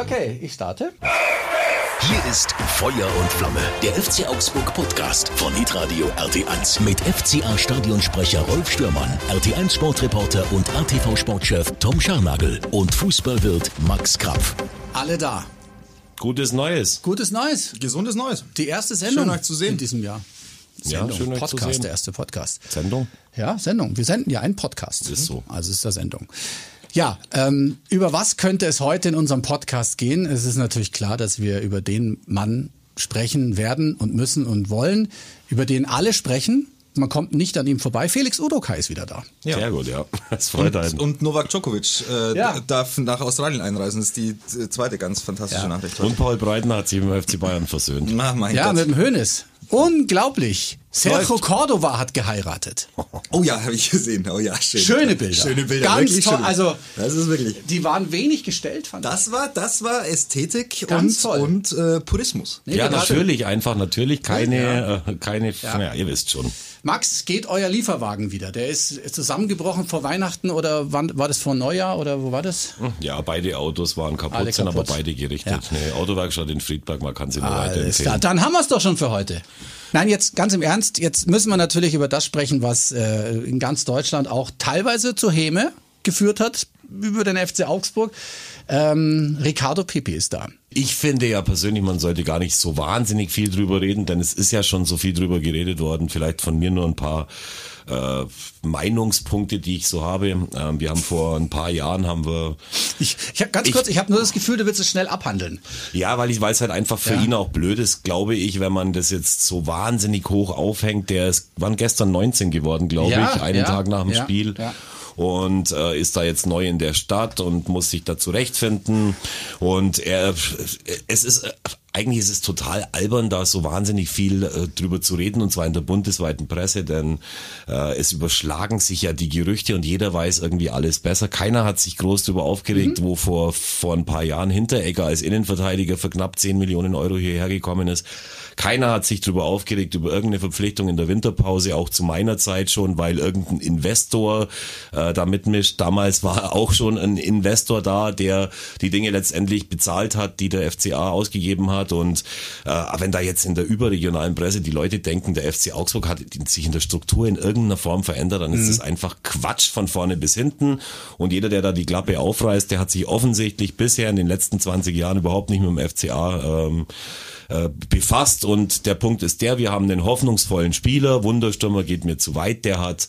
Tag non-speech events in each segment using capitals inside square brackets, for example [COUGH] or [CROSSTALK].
Okay, ich starte. Hier ist Feuer und Flamme, der FC Augsburg Podcast von Hitradio RT1 mit FCA Stadionsprecher Rolf Stürmann, RT1 Sportreporter und ATV Sportchef Tom Scharnagel und Fußballwirt Max Krapf. Alle da. Gutes Neues. Gutes Neues. Gesundes Neues. Die erste Sendung Schön, euch zu sehen. in diesem Jahr. Ja, Sendung. schön, euch zu Podcast, sehen. der erste Podcast. Sendung? Ja, Sendung. Wir senden ja einen Podcast. Ist so. Also ist der Sendung. Ja, ähm, über was könnte es heute in unserem Podcast gehen? Es ist natürlich klar, dass wir über den Mann sprechen werden und müssen und wollen, über den alle sprechen. Man kommt nicht an ihm vorbei. Felix Udokai ist wieder da. Sehr gut, ja. [LAUGHS] Das freut Und, einen. und Novak Djokovic äh, Ja. darf nach Australien einreisen. Das ist die äh, zweite ganz fantastische Ja. Nachricht. Und Paul Breitner hat sich mit dem FC Bayern versöhnt. Na, mein Ja, Gott. mit dem Hönes. Unglaublich. Sergio Läuft. Cordova hat geheiratet. [LAUGHS] Oh ja, habe ich gesehen. Oh ja, schön. Schöne Bilder. Schöne Bilder. Ganz toll. schön. Also, das ist wirklich. Die waren wenig gestellt, fand ich. Das war, das war Ästhetik Ganz und, toll. und äh, Purismus. Nee, Ja, gerade- natürlich, einfach natürlich keine, äh, keine, Ja. ja. ihr wisst schon. Max, geht euer Lieferwagen wieder? Der ist zusammengebrochen vor Weihnachten oder wann war das vor Neujahr oder wo war das? Ja, beide Autos waren kaputt, sind aber beide gerichtet. Ja. Eine Autowerkstatt in Friedberg, man kann sie nur Alles klar, weiterempfehlen. dann haben wir es doch schon für heute. Nein, jetzt ganz im Ernst, jetzt müssen wir natürlich über das sprechen, was äh, in ganz Deutschland auch teilweise zur Häme geführt hat, über den FC Augsburg. Ähm, Ricardo Pepi ist da. Ich finde ja persönlich, man sollte gar nicht so wahnsinnig viel drüber reden, denn es ist ja schon so viel drüber geredet worden. Vielleicht von mir nur ein paar äh, Meinungspunkte, die ich so habe. Ähm, wir haben vor ein paar Jahren haben wir Ich, ich habe ganz Ich- kurz, ich habe nur das Gefühl, du willst es schnell abhandeln. Ja, weil ich weiß halt einfach für Ja. ihn auch blöd ist, glaube ich, wenn man das jetzt so wahnsinnig hoch aufhängt. Der ist, waren gestern 19 geworden, glaube Ja, ich, einen ja, Tag nach dem Spiel. ja. Und äh, ist da jetzt neu in der Stadt und muss sich da zurechtfinden. Und er, es ist, eigentlich ist es total albern, da so wahnsinnig viel äh, drüber zu reden, und zwar in der bundesweiten Presse, denn äh, es überschlagen sich ja die Gerüchte und jeder weiß irgendwie alles besser. Keiner hat sich groß drüber aufgeregt, wo vor, vor ein paar Jahren Hinteregger als Innenverteidiger für knapp 10 Millionen Euro hierher gekommen ist. Keiner hat sich drüber aufgeregt, über irgendeine Verpflichtung in der Winterpause, auch zu meiner Zeit schon, weil irgendein Investor äh, da mitmischt. Damals war [LAUGHS] auch schon ein Investor da, der die Dinge letztendlich bezahlt hat, die der FCA ausgegeben hat. Und äh, wenn da jetzt in der überregionalen Presse die Leute denken, der FC Augsburg hat sich in der Struktur in irgendeiner Form verändert, dann ist das einfach Quatsch von vorne bis hinten. Und jeder, der da die Klappe aufreißt, der hat sich offensichtlich bisher in den letzten 20 Jahren überhaupt nicht mit dem FCA ähm, äh, befasst. Und der Punkt ist der, wir haben einen hoffnungsvollen Spieler, Wunderstürmer geht mir zu weit, der hat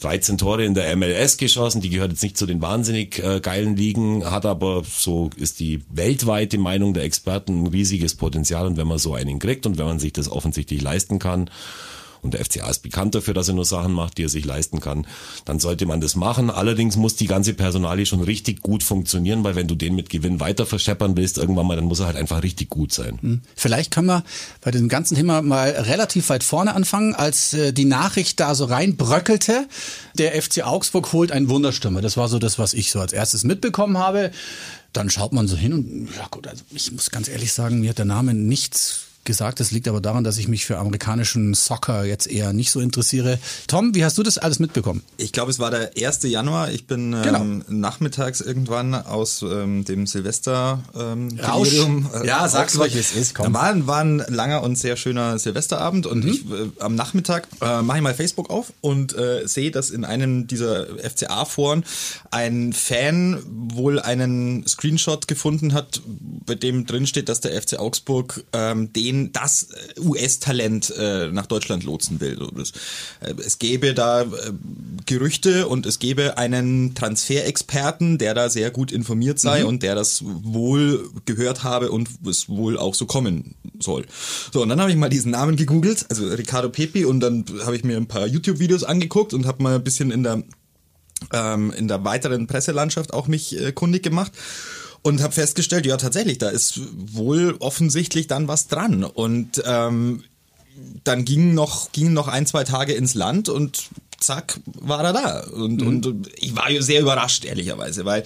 13 Tore in der MLS geschossen, die gehört jetzt nicht zu den wahnsinnig äh, geilen Ligen, hat aber, so ist die weltweite Meinung der Experten, ein riesiges Potenzial. Und wenn man so einen kriegt und wenn man sich das offensichtlich leisten kann, und der FCA ist bekannt dafür, dass er nur Sachen macht, die er sich leisten kann, dann sollte man das machen. Allerdings muss die ganze Personalie schon richtig gut funktionieren, weil wenn du den mit Gewinn weiter verscheppern willst, irgendwann mal, dann muss er halt einfach richtig gut sein. Vielleicht können wir bei diesem ganzen Thema mal relativ weit vorne anfangen, als äh, die Nachricht da so reinbröckelte. Der FC Augsburg holt einen Wunderstürmer. Das war so das, was ich so als erstes mitbekommen habe. Dann schaut man so hin und ja gut, also ich muss ganz ehrlich sagen, mir hat der Name nichts gesagt. Das liegt aber daran, dass ich mich für amerikanischen Soccer jetzt eher nicht so interessiere. Tom, wie hast du das alles mitbekommen? Ich glaube, es war der 1. Januar. Ich bin ähm, Genau. nachmittags irgendwann aus ähm, dem Silvester ähm, Rausch. Delirium, Ja, sag's wie es ist, komm. Mhm. War, war ein langer und sehr schöner Silvesterabend und ich äh, am Nachmittag äh, mache ich mal Facebook auf und äh, sehe, dass in einem dieser FCA-Foren ein Fan wohl einen Screenshot gefunden hat, bei dem drin steht, dass der FC Augsburg ähm, den das äh, US-Talent äh, nach Deutschland lotsen will. Äh, es gäbe da äh, Gerüchte und es gäbe einen Transferexperten, der da sehr gut informiert sei und der das wohl gehört habe und es wohl auch so kommen soll. So, und dann habe ich mal diesen Namen gegoogelt, also Ricardo Pepi, und dann habe ich mir ein paar YouTube-Videos angeguckt und habe mal ein bisschen in der ähm, in der weiteren Presselandschaft auch mich äh, kundig gemacht und habe festgestellt, ja tatsächlich, da ist wohl offensichtlich dann was dran. Und ähm, dann gingen noch gingen noch ein zwei Tage ins Land und zack war er da. Und und ich war ja sehr überrascht ehrlicherweise, weil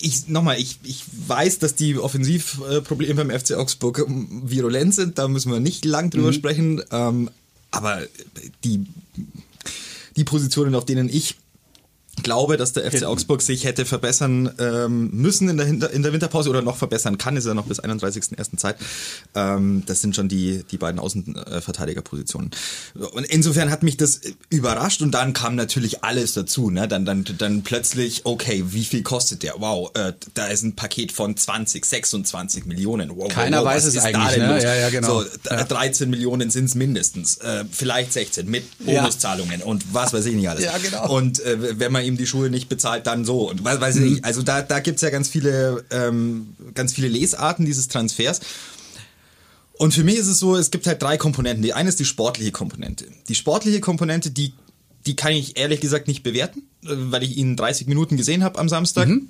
ich nochmal, ich, ich weiß, dass die Offensivprobleme beim FC Augsburg virulent sind, da müssen wir nicht lang drüber sprechen, ähm, aber die die Positionen, auf denen ich glaube, dass der FC. Augsburg sich hätte verbessern ähm, müssen in der, Hinter- in der Winterpause oder noch verbessern kann, ist ja noch bis 31.01. Zeit. Ähm, das sind schon die, die beiden Außenverteidigerpositionen. Und insofern hat mich das überrascht und dann kam natürlich alles dazu. Ne? Dann, dann, dann plötzlich, okay, wie viel kostet der? Wow, äh, da ist ein Paket von 20, 26 Millionen. Wow, Keiner wow, weiß es eigentlich, ne? Ja, ja, genau. So, d- 13 Millionen sind es mindestens, äh, vielleicht 16 mit Ja. Bonuszahlungen und was weiß ich nicht alles. Ja, genau. Und äh, wenn man ihm die Schuhe nicht bezahlt, dann so. Und weiß, ich Mhm. nicht. Also da, da gibt's ja ganz viele, ähm, ganz viele Lesarten dieses Transfers. Und für mich ist es so, es gibt halt drei Komponenten. Die eine ist die sportliche Komponente. Die sportliche Komponente, die, die kann ich ehrlich gesagt nicht bewerten, äh, weil ich ihn 30 Minuten gesehen habe am Samstag. Mhm.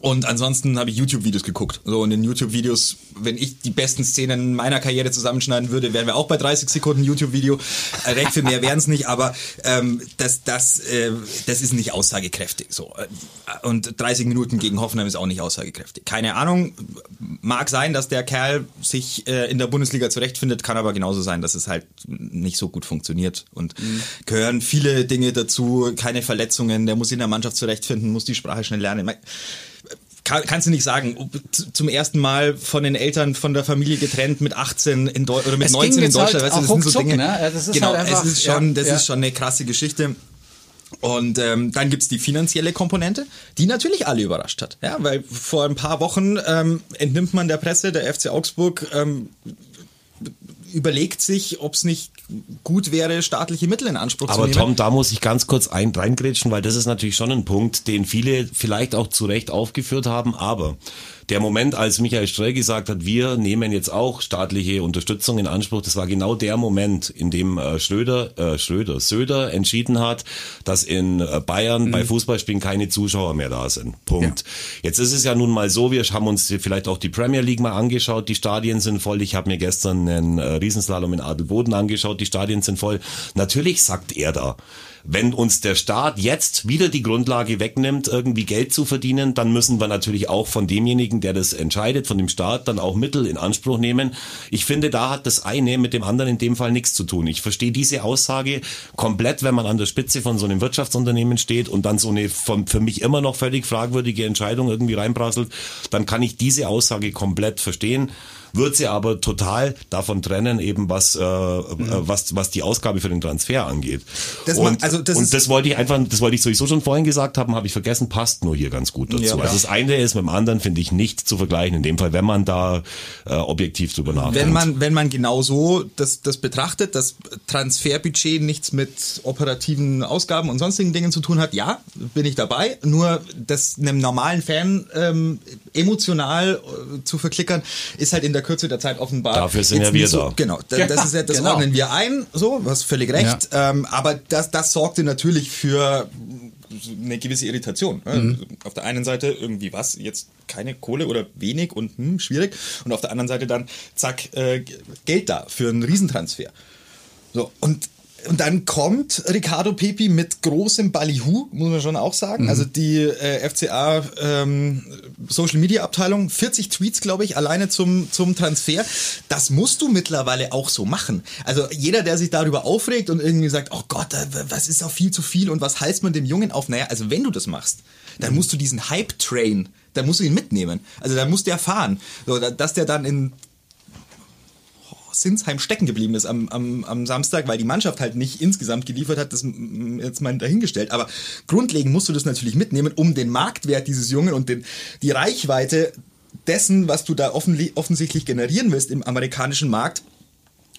Und ansonsten habe ich YouTube-Videos geguckt. So, und in YouTube-Videos, wenn ich die besten Szenen meiner Karriere zusammenschneiden würde, wären wir auch bei 30 Sekunden YouTube-Video. Äh, Recht viel mehr wären es nicht, aber ähm, das, das, äh, das ist nicht aussagekräftig. So. Äh, Und 30 Minuten gegen Hoffenheim ist auch nicht aussagekräftig. Keine Ahnung, mag sein, dass der Kerl sich äh, in der Bundesliga zurechtfindet, kann aber genauso sein, dass es halt nicht so gut funktioniert. Und gehören viele Dinge dazu, keine Verletzungen, der muss sich in der Mannschaft zurechtfinden, muss die Sprache schnell lernen. Kann, kannst du nicht sagen, zum ersten Mal von den Eltern, von der Familie getrennt mit 18 in Deu oder mit Es 19 ging in halt Deutschland, weißt du, das sind so Dinge. ne? Ja, das ist genau, halt einfach- es ist schon, das ja. ist schon eine krasse Geschichte. Und ähm, dann gibt's die finanzielle Komponente, die natürlich alle überrascht hat. Ja, weil vor ein paar Wochen ähm, entnimmt man der Presse, der FC Augsburg ähm, überlegt sich, ob es nicht gut wäre, staatliche Mittel in Anspruch zu Aber nehmen. Tom, da muss ich ganz kurz ein, reingrätschen, weil das ist natürlich schon ein Punkt, den viele vielleicht auch zu Recht aufgeführt haben. Aber der Moment, als Michael Strell gesagt hat, wir nehmen jetzt auch staatliche Unterstützung in Anspruch, das war genau der Moment, in dem äh, Schröder, äh, Schröder, Söder entschieden hat, dass in äh, Bayern bei Fußballspielen keine Zuschauer mehr da sind. Punkt. Jetzt ist es ja nun mal so, wir haben uns vielleicht auch die Premier League mal angeschaut, die Stadien sind voll. Ich habe mir gestern einen äh, Riesenslalom in Adelboden angeschaut, die Stadien sind voll. Natürlich sagt er da, wenn uns der Staat jetzt wieder die Grundlage wegnimmt, irgendwie Geld zu verdienen, dann müssen wir natürlich auch von demjenigen, der das entscheidet, von dem Staat, dann auch Mittel in Anspruch nehmen. Ich finde, da hat das eine mit dem anderen in dem Fall nichts zu tun. Ich verstehe diese Aussage komplett, wenn man an der Spitze von so einem Wirtschaftsunternehmen steht und dann so eine von, für mich immer noch völlig fragwürdige Entscheidung irgendwie reinprasselt, dann kann ich diese Aussage komplett verstehen wird sie aber total davon trennen, eben was, äh, äh, was, was die Ausgabe für den Transfer angeht. Das und, also das und das wollte ich einfach, das wollte ich sowieso schon vorhin gesagt haben, habe ich vergessen, passt nur hier ganz gut dazu. Ja. also das eine ist mit dem anderen, finde ich, nicht zu vergleichen, in dem Fall, wenn man da äh, objektiv drüber nachdenkt. Wenn man, wenn man genau so das, das betrachtet, das Transferbudget nichts mit operativen Ausgaben und sonstigen Dingen zu tun hat, ja, bin ich dabei. Nur das einem normalen Fan ähm, emotional äh, zu verklickern, ist halt in der Kürze der Zeit offenbar. Dafür sind jetzt ja wir so, da. Genau, da- das, ist ja, das Genau. ordnen wir ein, so, du hast völlig recht. Ähm, aber das, das sorgte natürlich für eine gewisse Irritation. ne? Mhm. Auf der einen Seite irgendwie was, jetzt keine Kohle oder wenig und hm, schwierig. Und auf der anderen Seite dann, zack, äh, Geld da für einen Riesentransfer. So, und, und dann kommt Ricardo Pepi mit großem Ballyhu, muss man schon auch sagen. Also die äh, FCA ähm, Social Media Abteilung, 40 Tweets, glaube ich, alleine zum, zum Transfer. Das musst du mittlerweile auch so machen. Also jeder, der sich darüber aufregt und irgendwie sagt, oh Gott, äh, was ist auch viel zu viel und was heißt man dem Jungen auf? Naja, also wenn du das machst, dann musst du diesen Hype-Train, dann musst du ihn mitnehmen. Also dann musst du ja fahren. So, da- dass der dann in Sinsheim stecken geblieben ist am, am, am Samstag, weil die Mannschaft halt nicht insgesamt geliefert hat, das jetzt mal dahingestellt. Aber grundlegend musst du das natürlich mitnehmen, um den Marktwert dieses Jungen und den, die Reichweite dessen, was du da offensichtlich generieren willst im amerikanischen Markt,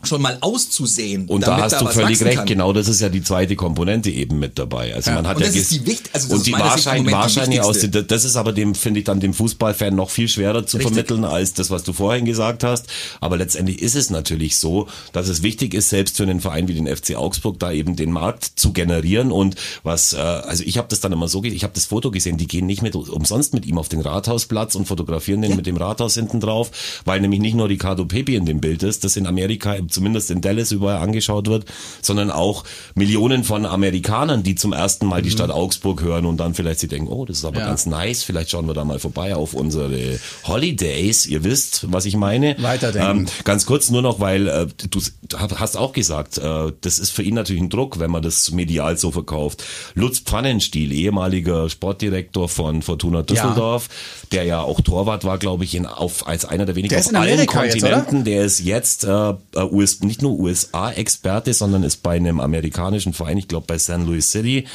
schon mal auszusehen. Und da hast du was völlig recht, kann. genau das ist ja die zweite Komponente eben mit dabei. Also man hat Und ja das ist die wicht- also das und die im wahrscheinlich, wahrscheinlich aus den, das ist aber dem finde ich dann dem Fußballfan noch viel schwerer zu Richtig. vermitteln als das, was du vorhin gesagt hast. Aber letztendlich ist es natürlich so, dass es wichtig ist, selbst für einen Verein wie den FC Augsburg da eben den Markt zu generieren und was, äh, also ich habe das dann immer so, ich habe das Foto gesehen, die gehen nicht mit umsonst mit ihm auf den Rathausplatz und fotografieren den mit dem Rathaus hinten drauf, weil nämlich nicht nur Ricardo Pepi in dem Bild ist, das in Amerika zumindest in Dallas überall angeschaut wird, sondern auch Millionen von Amerikanern, die zum ersten Mal die Stadt Augsburg hören und dann vielleicht sie denken, oh, das ist aber Ja. ganz nice, vielleicht schauen wir da mal vorbei auf unsere Holidays. Ihr wisst, was ich meine. Weiterdenken. Ähm, ganz kurz nur noch, weil äh, du hast auch gesagt, äh, das ist für ihn natürlich ein Druck, wenn man das medial so verkauft. Lutz Pfannenstiel, ehemaliger Sportdirektor von Fortuna Düsseldorf, der ja auch Torwart war, glaube ich, in, auf, als einer der wenigen Der auf allen Amerika jetzt, Kontinenten. Der ist jetzt äh, äh, US, nicht nur USA-Experte, sondern ist bei einem amerikanischen Verein, ich glaube bei St. Louis City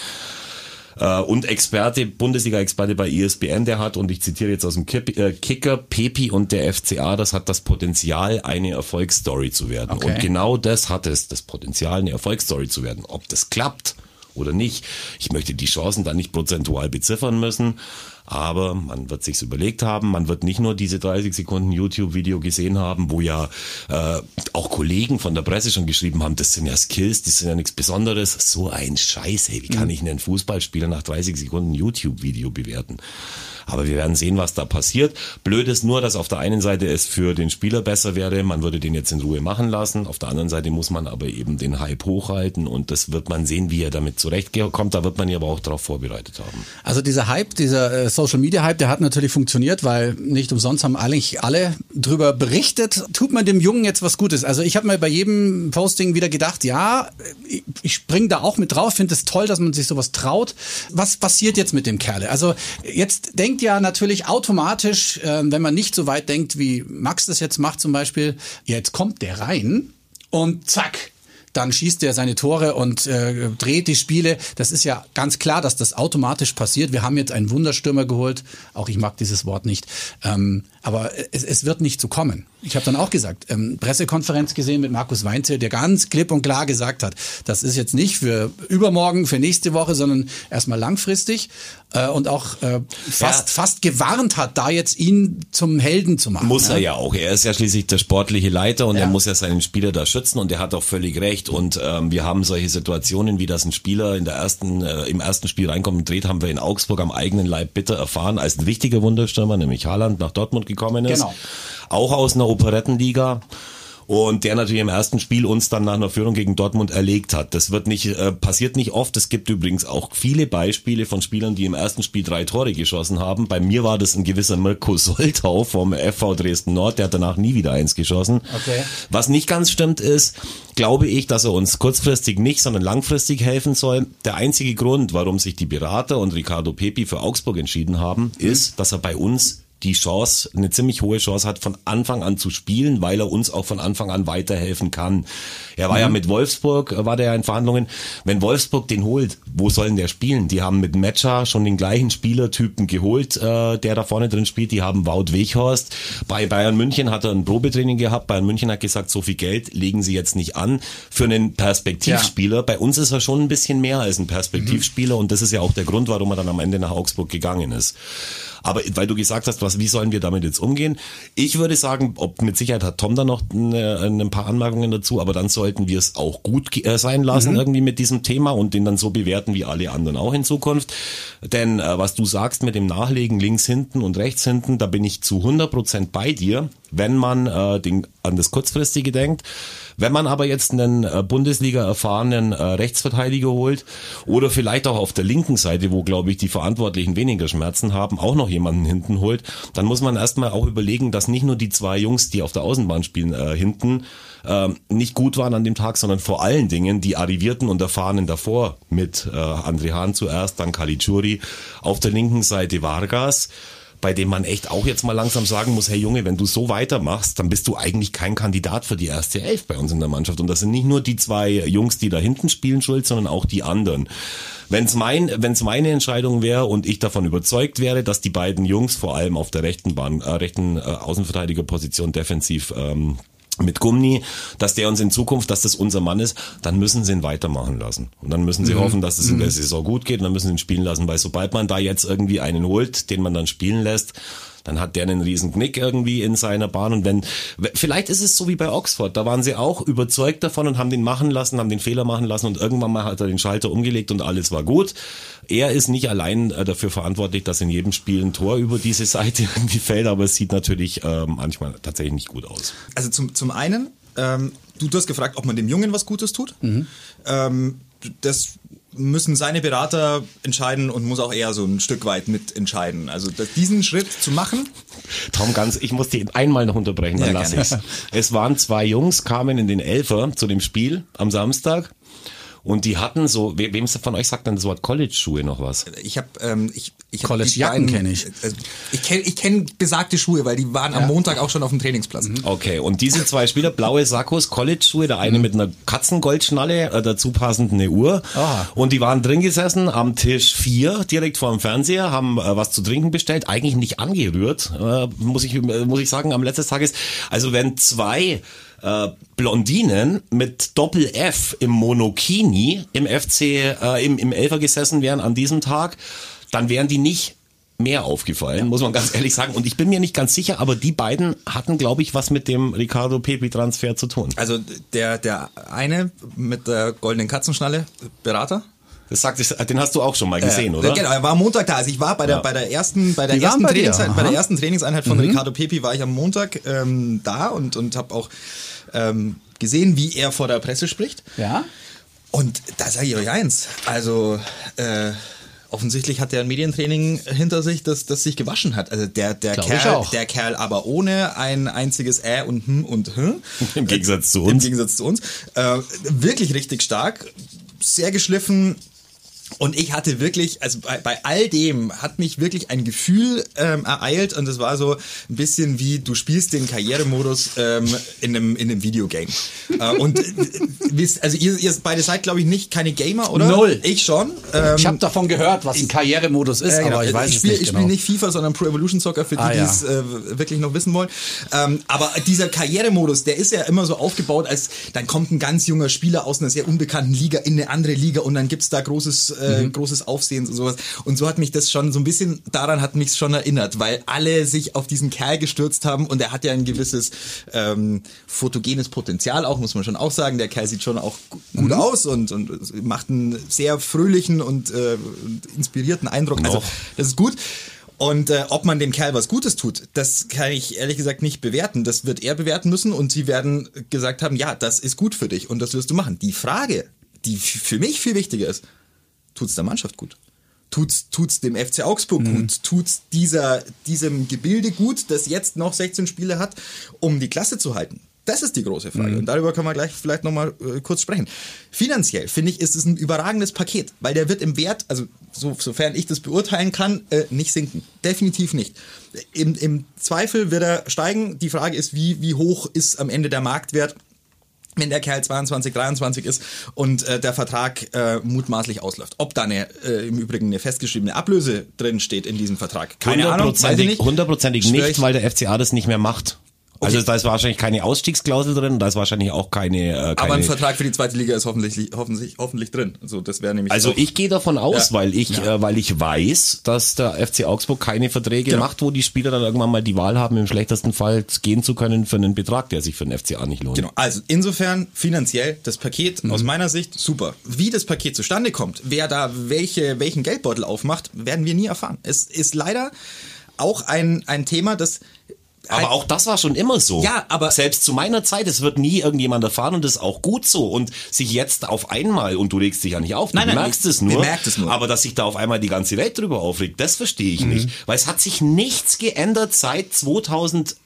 äh, und Experte, Bundesliga-Experte bei ESPN, der hat, und ich zitiere jetzt aus dem äh, Kicker, Pepi und der FCA, das hat das Potenzial, eine Erfolgsstory zu werden. Okay. Und genau das hat es, das Potenzial, eine Erfolgsstory zu werden. Ob das klappt oder nicht, ich möchte die Chancen dann nicht prozentual beziffern müssen, aber man wird sich's überlegt haben, man wird nicht nur diese 30 Sekunden YouTube-Video gesehen haben, wo ja äh, auch Kollegen von der Presse schon geschrieben haben, das sind ja Skills, das sind ja nichts Besonderes. So ein Scheiß, hey, wie kann ich einen Fußballspieler nach 30 Sekunden YouTube-Video bewerten? Aber wir werden sehen, was da passiert. Blöd ist nur, dass auf der einen Seite es für den Spieler besser wäre, man würde den jetzt in Ruhe machen lassen. Auf der anderen Seite muss man aber eben den Hype hochhalten und das wird man sehen, wie er damit zurechtkommt. Da wird man ihn aber auch darauf vorbereitet haben. Also dieser Hype, dieser äh, Social Media Hype, der hat natürlich funktioniert, weil nicht umsonst haben eigentlich alle drüber berichtet. Tut man dem Jungen jetzt was Gutes? Also ich habe mir bei jedem Posting wieder gedacht, ja, ich, ich spring da auch mit drauf, finde es toll, dass man sich sowas traut. Was passiert jetzt mit dem Kerle? Also jetzt denkt ja natürlich automatisch, äh, wenn man nicht so weit denkt, wie Max das jetzt macht zum Beispiel, ja, jetzt kommt der rein und zack, dann schießt er seine Tore und äh, dreht die Spiele. Das ist ja ganz klar, dass das automatisch passiert. Wir haben jetzt einen Wunderstürmer geholt. Auch ich mag dieses Wort nicht. Ähm, aber es, es wird nicht so kommen. Ich habe dann auch gesagt, ähm, Pressekonferenz gesehen mit Markus Weinzel, der ganz klipp und klar gesagt hat, das ist jetzt nicht für übermorgen, für nächste Woche, sondern erstmal langfristig äh, und auch äh, fast, Ja. fast gewarnt hat, da jetzt ihn zum Helden zu machen. Muss ne? er ja auch. Er ist ja schließlich der sportliche Leiter und Ja. er muss ja seinen Spieler da schützen und er hat auch völlig recht. Und ähm, wir haben solche Situationen, wie das ein Spieler in der ersten, äh, im ersten Spiel reinkommt und dreht, haben wir in Augsburg am eigenen Leib bitter erfahren, als ein wichtiger Wunderstürmer, nämlich Haaland, nach Dortmund gekommen ist. Genau. Auch aus einer Operettenliga. Und der natürlich im ersten Spiel uns dann nach einer Führung gegen Dortmund erlegt hat. Das wird nicht, äh, passiert nicht oft. Es gibt übrigens auch viele Beispiele von Spielern, die im ersten Spiel drei Tore geschossen haben. Bei mir war das ein gewisser Mirko [LAUGHS] Soltau vom FV Dresden Nord. Der hat danach nie wieder eins geschossen. Okay. Was nicht ganz stimmt ist, glaube ich, dass er uns kurzfristig nicht, sondern langfristig helfen soll. Der einzige Grund, warum sich die Berater und Ricardo Pepi für Augsburg entschieden haben, ist, dass er bei uns die Chance, eine ziemlich hohe Chance hat, von Anfang an zu spielen, weil er uns auch von Anfang an weiterhelfen kann. Er war ja mit Wolfsburg, äh, war der ja in Verhandlungen. Wenn Wolfsburg den holt, wo sollen der spielen? Die haben mit Matcher schon den gleichen Spielertypen geholt, äh, der da vorne drin spielt. Die haben Wout Weghorst. Bei Bayern München hat er ein Probetraining gehabt. Bayern München hat gesagt, so viel Geld legen sie jetzt nicht an für einen Perspektivspieler. Bei uns ist er schon ein bisschen mehr als ein Perspektivspieler und das ist ja auch der Grund, warum er dann am Ende nach Augsburg gegangen ist. Aber weil du gesagt hast, was, wie sollen wir damit jetzt umgehen? Ich würde sagen, ob mit Sicherheit hat Tom da noch eine, ein paar Anmerkungen dazu, aber dann sollten wir es auch gut äh, sein lassen irgendwie mit diesem Thema und den dann so bewerten wie alle anderen auch in Zukunft. Denn äh, was du sagst mit dem Nachlegen links hinten und rechts hinten, da bin ich zu 100 Prozent bei dir, wenn man äh, den, an das kurzfristige denkt. Wenn man aber jetzt einen äh, Bundesliga erfahrenen äh, Rechtsverteidiger holt oder vielleicht auch auf der linken Seite, wo glaube ich die Verantwortlichen weniger Schmerzen haben, auch noch jemanden hinten holt, dann muss man erstmal auch überlegen, dass nicht nur die zwei Jungs, die auf der Außenbahn spielen, äh, hinten ähm, nicht gut waren an dem Tag, sondern vor allen Dingen die Arrivierten und Erfahrenen davor mit äh, André Hahn zuerst, dann Caligiuri, auf der linken Seite Vargas, bei dem man echt auch jetzt mal langsam sagen muss, hey Junge, wenn du so weitermachst, dann bist du eigentlich kein Kandidat für die erste Elf bei uns in der Mannschaft. Und das sind nicht nur die zwei Jungs, die da hinten spielen, schuld, sondern auch die anderen. Wenn es mein, wenn's meine Entscheidung wäre und ich davon überzeugt wäre, dass die beiden Jungs vor allem auf der rechten Bahn, äh, rechten äh, Außenverteidigerposition defensiv ähm, mit Gummi, dass der uns in Zukunft, dass das unser Mann ist, dann müssen sie ihn weitermachen lassen. Und dann müssen sie hoffen, dass es in der Saison gut geht. Und dann müssen sie ihn spielen lassen, weil sobald man da jetzt irgendwie einen holt, den man dann spielen lässt, dann hat der einen riesen Knick irgendwie in seiner Bahn und wenn, vielleicht ist es so wie bei Oxford, da waren sie auch überzeugt davon und haben den machen lassen, haben den Fehler machen lassen und irgendwann mal hat er den Schalter umgelegt und alles war gut. Er ist nicht allein äh, dafür verantwortlich, dass in jedem Spiel ein Tor über diese Seite [LAUGHS] irgendwie fällt, aber es sieht natürlich äh, manchmal tatsächlich nicht gut aus. Also zum, zum einen Ähm, du, du hast gefragt, ob man dem Jungen was Gutes tut. Ähm, das müssen seine Berater entscheiden und muss auch er so ein Stück weit mitentscheiden. Also diesen Schritt zu machen. Tom, ganz, ich muss dich einmal noch unterbrechen, dann Ja, lass ich's. Es waren zwei Jungs, kamen in den Elfer zu dem Spiel am Samstag und die hatten so, we- wem von euch sagt dann das Wort College-Schuhe noch was? Ich habe ähm, ich, ich hab College-Jacken die beiden- kenn ich. äh, Ich kenne ich kenn besagte Schuhe, weil die waren am Montag auch schon auf dem Trainingsplatz. Okay, und diese zwei Spieler, blaue Sakkos, College-Schuhe, der eine mit einer Katzengoldschnalle, äh, dazu passend eine Uhr. Aha. Und die waren drin gesessen am Tisch 4, direkt vor dem Fernseher, haben äh, was zu trinken bestellt, eigentlich nicht angerührt, äh, muss ich äh, muss ich sagen, am letzten Tages. Also wenn zwei äh, Blondinen mit Doppel F im Monokini im FC, äh, im, im Elfer gesessen wären an diesem Tag, dann wären die nicht mehr aufgefallen, muss man ganz ehrlich sagen. Und ich bin mir nicht ganz sicher, aber die beiden hatten, glaube ich, was mit dem Ricardo Pepi-Transfer zu tun. Also der, der eine mit der goldenen Katzenschnalle, Berater. Das sagt, den hast du auch schon mal gesehen, Äh, oder? Genau, er war am Montag da. Also ich war bei der, Ja. bei der ersten, bei der Die ersten bei Trainingseinheit, bei der ersten Trainingseinheit von Ricardo Pepi war ich am Montag ähm, da und, und habe auch ähm, gesehen, wie er vor der Presse spricht. Ja? Und da sage ich euch eins. Also äh, offensichtlich hat er ein Medientraining hinter sich, das, das sich gewaschen hat. Also der, der Glaub ich Kerl, der Kerl aber ohne ein einziges Ä und Hm und Hm. [LAUGHS] Im Gegensatz zu Im uns. Gegensatz zu uns. Äh, wirklich richtig stark, sehr geschliffen. Und ich hatte wirklich, also bei, bei all dem hat mich wirklich ein Gefühl ähm, ereilt und es war so ein bisschen wie, du spielst den Karrieremodus ähm, in, einem, in einem Videogame. äh, und äh, wisst, also ihr, ihr beide seid, glaube ich, nicht keine Gamer, oder? Null. Ich schon. Ähm, Ich habe davon gehört, was ein Karrieremodus ist, äh, genau. aber ich weiß ich es spiel, nicht Ich genau. spiele nicht FIFA, sondern Pro Evolution Soccer für die, Ah, die ja. es äh, wirklich noch wissen wollen. Ähm, aber dieser Karrieremodus, der ist ja immer so aufgebaut, als dann kommt ein ganz junger Spieler aus einer sehr unbekannten Liga in eine andere Liga und dann gibt's da großes, äh, Mhm. großes Aufsehen und sowas. Und so hat mich das schon so ein bisschen, daran hat mich schon erinnert, weil alle sich auf diesen Kerl gestürzt haben und er hat ja ein gewisses ähm, fotogenes Potenzial auch, muss man schon auch sagen. Der Kerl sieht schon auch gu- gut Mhm. aus und, und macht einen sehr fröhlichen und, äh, inspirierten Eindruck. Also das ist gut. Und äh, ob man dem Kerl was Gutes tut, das kann ich ehrlich gesagt nicht bewerten. Das wird er bewerten müssen und sie werden gesagt haben, ja, das ist gut für dich und das wirst du machen. Die Frage, die für mich viel wichtiger ist, tut's der Mannschaft gut? Tut's, tut's dem FC Augsburg gut? Tut's dieser, diesem Gebilde gut, das jetzt noch 16 Spiele hat, um die Klasse zu halten? Das ist die große Frage. Und darüber können wir gleich vielleicht nochmal äh, kurz sprechen. Finanziell, finde ich, ist es ein überragendes Paket, weil der wird im Wert, also so, sofern ich das beurteilen kann, äh, nicht sinken. Definitiv nicht. Im, Im Zweifel wird er steigen. Die Frage ist, wie, wie hoch ist am Ende der Marktwert? Wenn der Kerl 22, 23 ist und äh, der Vertrag äh, mutmaßlich ausläuft. Ob da eine, äh, im Übrigen eine festgeschriebene Ablöse drin steht in diesem Vertrag. Keine Ahnung, weiß ich nicht. hundertprozentig nicht, ich- weil der FCA das nicht mehr macht. Also Okay. da ist wahrscheinlich keine Ausstiegsklausel drin, da ist wahrscheinlich auch keine, äh, keine Aber ein Vertrag für die zweite Liga ist hoffentlich, hoffentlich, hoffentlich drin. Also das wäre nämlich Also ich gehe davon aus, Ja. weil ich, äh, weil ich weiß, dass der FC Augsburg keine Verträge Genau. macht, wo die Spieler dann irgendwann mal die Wahl haben, im schlechtesten Fall gehen zu können für einen Betrag, der sich für den FCA nicht lohnt. Genau, also insofern finanziell das Paket Mhm. aus meiner Sicht super. Wie das Paket zustande kommt, wer da welche, welchen Geldbeutel aufmacht, werden wir nie erfahren. Es ist leider auch ein, ein Thema, das Aber auch das war schon immer so. Ja, aber- selbst zu meiner Zeit, es wird nie irgendjemand erfahren und das ist auch gut so. Und sich jetzt auf einmal, und du regst dich ja nicht auf, du Nein, nein, merkst ich es nur, bemerkt es nur. Mhm. aber dass sich da auf einmal die ganze Welt drüber aufregt, das verstehe ich nicht. Weil es hat sich nichts geändert seit 2000,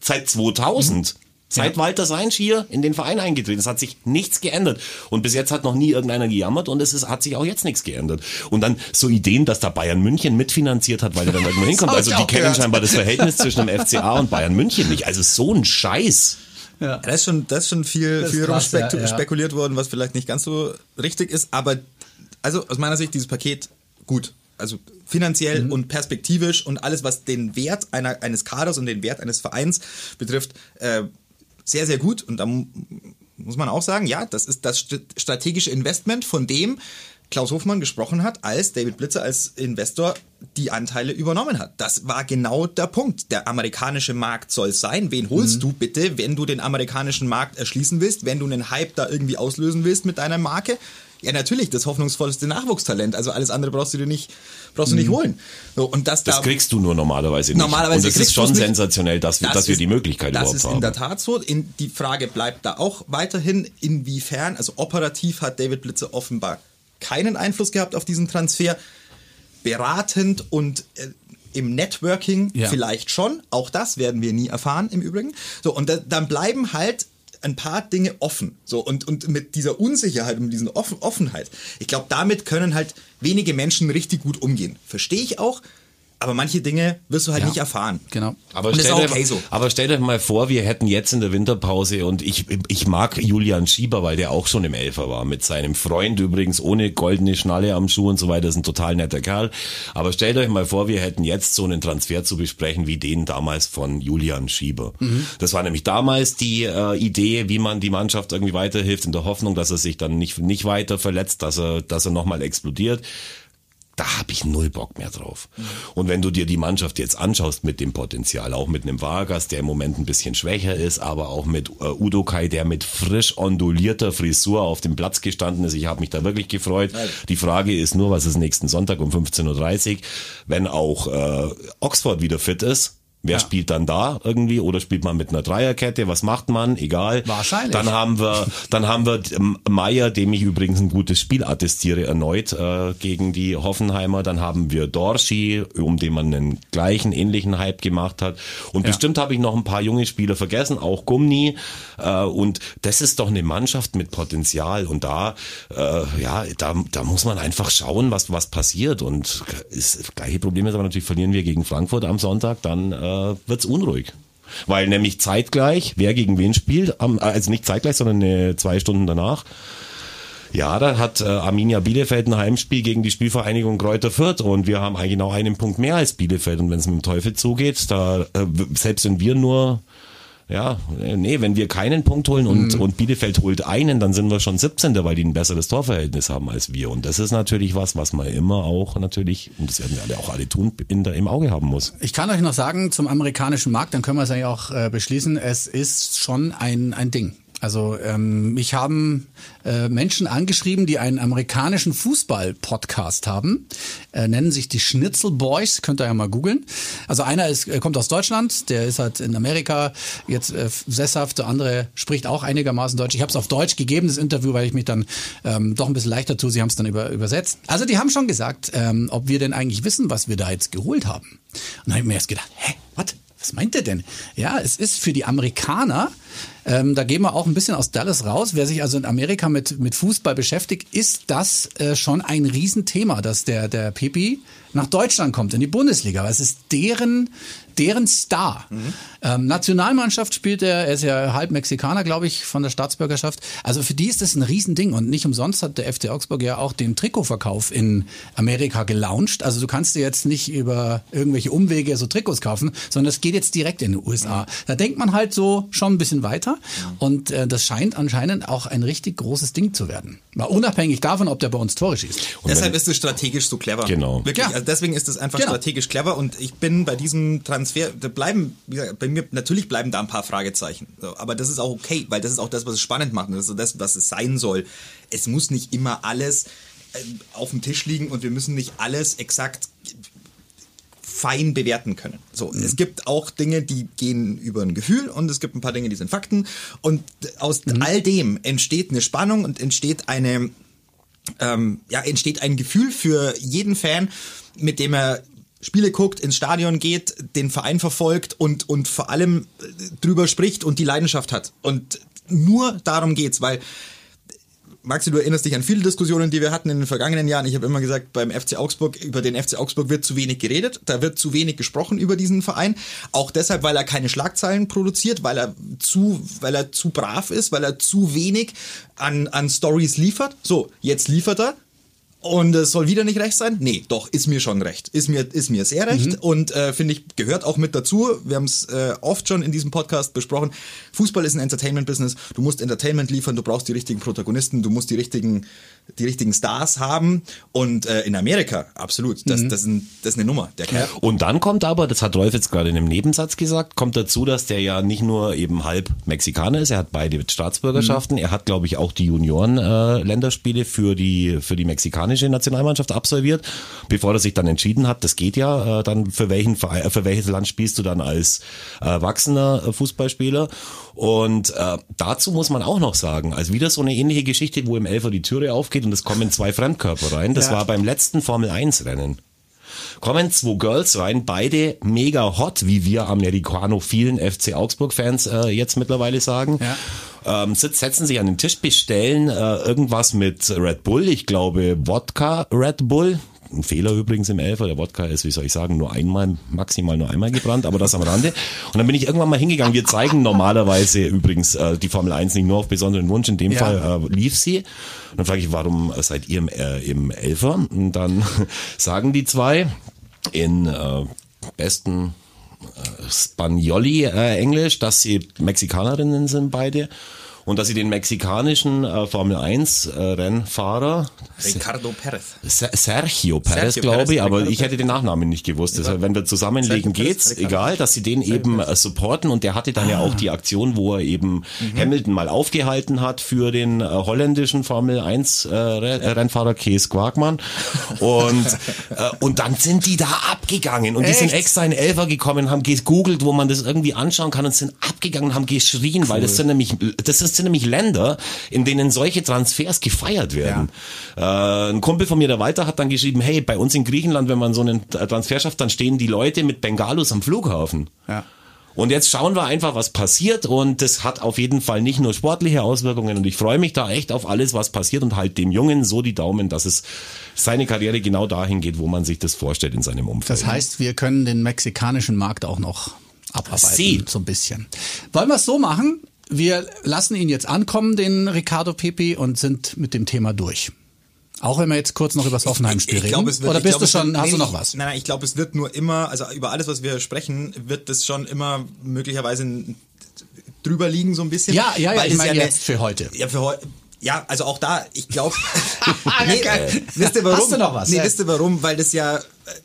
seit 2000. Mhm. Seit Walter Seinsch hier in den Verein eingetreten. Es hat sich nichts geändert. Und bis jetzt hat noch nie irgendeiner gejammert und es ist, hat sich auch jetzt nichts geändert. Und dann so Ideen, dass da Bayern München mitfinanziert hat, weil er dann irgendwo [LAUGHS] hinkommt. Also die kennen gehört. scheinbar das Verhältnis zwischen dem FCA [LAUGHS] und Bayern München nicht. Also so ein Scheiß. Ja, das ist schon, das ist schon viel, ist viel krass, ja, ja. spekuliert worden, was vielleicht nicht ganz so richtig ist. Aber also aus meiner Sicht dieses Paket gut. Also finanziell Mhm. und perspektivisch und alles, was den Wert einer, eines Kaders und den Wert eines Vereins betrifft, äh, sehr, sehr gut. Und da mu- muss man auch sagen, ja, das ist das st- strategische Investment, von dem Klaus Hofmann gesprochen hat, als David Blitzer als Investor die Anteile übernommen hat. Das war genau der Punkt. Der amerikanische Markt soll sein. Wen holst mhm. du bitte, wenn du den amerikanischen Markt erschließen willst, wenn du einen Hype da irgendwie auslösen willst mit deiner Marke? Ja, natürlich, das hoffnungsvollste Nachwuchstalent. Also alles andere brauchst du dir nicht, brauchst du nicht mhm. holen. So, und das, das da, kriegst du nur normalerweise nicht. Normalerweise und das ist schon sensationell, dass, wir, das dass wir die Möglichkeit überhaupt haben. Das ist in der Tat so. In, die Frage bleibt da auch weiterhin, inwiefern, also operativ hat David Blitzer offenbar keinen Einfluss gehabt auf diesen Transfer. Beratend und äh, im Networking ja. vielleicht schon. Auch das werden wir nie erfahren im Übrigen. So, und da, dann bleiben halt ein paar Dinge offen. So, und, und mit dieser Unsicherheit und dieser Offen Offenheit, ich glaube, damit können halt wenige Menschen richtig gut umgehen. Verstehe ich auch. Aber manche Dinge wirst du halt ja, nicht erfahren. Genau. Aber und stell, dir, okay so. aber stell dir mal vor, wir hätten jetzt in der Winterpause und ich, ich mag Julian Schieber, weil der auch schon im Elfer war, mit seinem Freund übrigens ohne goldene Schnalle am Schuh und so weiter, ist ein total netter Kerl. Aber stellt euch mal vor, wir hätten jetzt so einen Transfer zu besprechen wie den damals von Julian Schieber. Mhm. Das war nämlich damals die äh, Idee, wie man die Mannschaft irgendwie weiterhilft, in der Hoffnung, dass er sich dann nicht, nicht weiter verletzt, dass er, dass er nochmal explodiert da habe ich null Bock mehr drauf. Mhm. Und wenn du dir die Mannschaft jetzt anschaust mit dem Potenzial, auch mit einem Vargas, der im Moment ein bisschen schwächer ist, aber auch mit äh, Udo Kai, der mit frisch ondulierter Frisur auf dem Platz gestanden ist, ich habe mich da wirklich gefreut. Nein. Die Frage ist nur, was ist nächsten Sonntag um 15.30 Uhr, wenn auch äh, Oxford wieder fit ist, Wer ja. spielt dann da irgendwie oder spielt man mit einer Dreierkette? Was macht man? Egal. Wahrscheinlich. Dann haben wir, dann haben wir Meier, dem ich übrigens ein gutes Spiel attestiere erneut äh, gegen die Hoffenheimer. Dann haben wir Dorschi, um den man einen gleichen, ähnlichen Hype gemacht hat. Und ja. bestimmt habe ich noch ein paar junge Spieler vergessen, auch Gumni. Äh, und das ist doch eine Mannschaft mit Potenzial. Und da, äh, ja, da, da muss man einfach schauen, was was passiert. Und das gleiche Problem ist aber natürlich, verlieren wir gegen Frankfurt am Sonntag, dann äh, wird's unruhig. Weil nämlich zeitgleich, wer gegen wen spielt, also nicht zeitgleich, sondern zwei Stunden danach, ja, da hat äh, Arminia Bielefeld ein Heimspiel gegen die Spielvereinigung Kräuter Fürth und wir haben eigentlich genau einen Punkt mehr als Bielefeld und wenn es mit dem Teufel zugeht, da äh, selbst wenn wir nur ja, nee, wenn wir keinen Punkt holen und, mhm. und Bielefeld holt einen, dann sind wir schon 17. weil die ein besseres Torverhältnis haben als wir. Und das ist natürlich was, was man immer auch natürlich, und das werden wir alle auch alle tun, in der, im Auge haben muss. Ich kann euch noch sagen, zum amerikanischen Markt, dann können wir es ja auch äh, beschließen, es ist schon ein, ein Ding. Also ähm, mich haben äh, Menschen angeschrieben, die einen amerikanischen Fußball-Podcast haben, äh, nennen sich die Schnitzel Boys, könnt ihr ja mal googeln. Also einer ist, äh, kommt aus Deutschland, der ist halt in Amerika jetzt äh, sesshaft, der andere spricht auch einigermaßen Deutsch. Ich habe es auf Deutsch gegeben, das Interview, weil ich mich dann ähm, doch ein bisschen leichter tue. Sie haben es dann über, übersetzt. Also die haben schon gesagt, ähm, ob wir denn eigentlich wissen, was wir da jetzt geholt haben. Und dann habe ich mir erst gedacht, hä, was? Was meint er denn? Ja, es ist für die Amerikaner ähm, da gehen wir auch ein bisschen aus Dallas raus. Wer sich also in Amerika mit, mit Fußball beschäftigt, ist das äh, schon ein Riesenthema, dass der, der Pepi nach Deutschland kommt, in die Bundesliga. Weil es ist deren, deren Star. Mhm. Ähm, Nationalmannschaft spielt er, er ist ja halb Mexikaner, glaube ich, von der Staatsbürgerschaft. Also für die ist das ein Riesending. Und nicht umsonst hat der FC Augsburg ja auch den Trikotverkauf in Amerika gelauncht. Also du kannst dir jetzt nicht über irgendwelche Umwege so Trikots kaufen, sondern es geht jetzt direkt in die USA. Da denkt man halt so schon ein bisschen weiter. Und äh, das scheint anscheinend auch ein richtig großes Ding zu werden. Mal unabhängig davon, ob der bei uns Tore schießt. Und Deshalb ist es strategisch so clever. Genau. Wirklich. Ja. Also deswegen ist es einfach genau. strategisch clever. Und ich bin bei diesem Transfer, da bleiben, wie gesagt, bei mir, natürlich bleiben da ein paar Fragezeichen. Aber das ist auch okay, weil das ist auch das, was es spannend macht. Und das ist das, was es sein soll. Es muss nicht immer alles äh, auf dem Tisch liegen und wir müssen nicht alles exakt fein bewerten können. So, mhm. es gibt auch Dinge, die gehen über ein Gefühl und es gibt ein paar Dinge, die sind Fakten. Und aus mhm. all dem entsteht eine Spannung und entsteht eine, ähm, ja, entsteht ein Gefühl für jeden Fan, mit dem er Spiele guckt, ins Stadion geht, den Verein verfolgt und, und vor allem äh, drüber spricht und die Leidenschaft hat. Und nur darum geht's, weil Maxi, du erinnerst dich an viele Diskussionen, die wir hatten in den vergangenen Jahren. Ich habe immer gesagt, beim FC Augsburg, über den FC Augsburg wird zu wenig geredet. Da wird zu wenig gesprochen über diesen Verein. Auch deshalb, weil er keine Schlagzeilen produziert, weil er zu, weil er zu brav ist, weil er zu wenig an, an Stories liefert. So, jetzt liefert er Und es soll wieder nicht recht sein? Nee, doch, ist mir schon recht. Ist mir, ist mir sehr recht mhm. und äh, finde ich, gehört auch mit dazu. Wir haben es äh, oft schon in diesem Podcast besprochen. Fußball ist ein Entertainment-Business. Du musst Entertainment liefern, du brauchst die richtigen Protagonisten, du musst die richtigen, die richtigen Stars haben. Und äh, in Amerika, absolut, das, mhm. das, ist ein, das ist eine Nummer, der Kerl. Und dann kommt aber, das hat Rolf jetzt gerade in einem Nebensatz gesagt, kommt dazu, dass der ja nicht nur eben halb Mexikaner ist, er hat beide Staatsbürgerschaften, mhm. er hat, glaube ich, auch die Junioren-Länderspiele äh, für die, für die mexikanische Nationalmannschaft absolviert, bevor er sich dann entschieden hat, das geht ja, äh, dann für welchen Verein, für welches Land spielst du dann als erwachsener äh, Fußballspieler. Und äh, dazu muss man auch noch sagen, also wieder so eine ähnliche Geschichte, wo im Elfer die Türe aufgeht und es kommen zwei Fremdkörper rein. Das ja. war beim letzten Formel 1 Rennen kommen zwei Girls rein, beide mega hot, wie wir Americano vielen FC Augsburg-Fans äh, jetzt mittlerweile sagen. Ja. Ähm, setzen sich an den Tisch, bestellen äh, irgendwas mit Red Bull, ich glaube Wodka Red Bull, ein Fehler übrigens im Elfer. Der Wodka ist, wie soll ich sagen, nur einmal, maximal nur einmal gebrannt, aber das am Rande. Und dann bin ich irgendwann mal hingegangen. Wir zeigen normalerweise übrigens äh, die Formel 1 nicht nur auf besonderen Wunsch. In dem ja. Fall äh, lief sie. Und dann frage ich, warum seid ihr im, äh, im Elfer? Und dann [LAUGHS] sagen die zwei in äh, besten Spagnoli äh, Englisch, dass sie Mexikanerinnen sind beide und dass sie den mexikanischen äh, Formel 1 äh, Rennfahrer Ricardo Perez. Sergio Perez, glaube ich, aber ich hätte den Nachnamen nicht gewusst. Also, wenn wir zusammenlegen geht's, Ricardo. egal, dass sie den Sergio eben äh, supporten und der hatte dann ah. ja auch die Aktion, wo er eben mhm. Hamilton mal aufgehalten hat für den äh, holländischen Formel 1 äh, Rennfahrer Kees Quagmann und [LAUGHS] äh, und dann sind die da abgegangen und Echt? die sind extra in Elfer gekommen, haben gegoogelt, wo man das irgendwie anschauen kann und sind abgegangen und haben geschrien, cool. weil das sind nämlich das ist sind nämlich Länder, in denen solche Transfers gefeiert werden. Ja. Äh, ein Kumpel von mir, der weiter hat dann geschrieben, hey, bei uns in Griechenland, wenn man so einen Transfer schafft, dann stehen die Leute mit Bengalos am Flughafen. Ja. Und jetzt schauen wir einfach, was passiert. Und das hat auf jeden Fall nicht nur sportliche Auswirkungen. Und ich freue mich da echt auf alles, was passiert und halt dem Jungen so die Daumen, dass es seine Karriere genau dahin geht, wo man sich das vorstellt in seinem Umfeld. Das heißt, wir können den mexikanischen Markt auch noch abarbeiten. Sie. So ein bisschen. Wollen wir es so machen? Wir lassen ihn jetzt ankommen, den Ricardo Pepi, und sind mit dem Thema durch. Auch wenn wir jetzt kurz noch über das Hoffenheim-Spiel reden. Glaub, wird, Oder bist glaub, du schon, wird, hast nee, du noch was? Nein, nein, ich glaube, es wird nur immer, also über alles, was wir sprechen, wird das schon immer möglicherweise drüber liegen so ein bisschen. Ja, ja, ja, ich meine ja jetzt für heute. Ja, für heute. Ja, also auch da, ich glaube. [LAUGHS] nee, äh, wisst ihr warum? Hast du noch was? Nee, ja. wisst ihr warum? Weil das ja,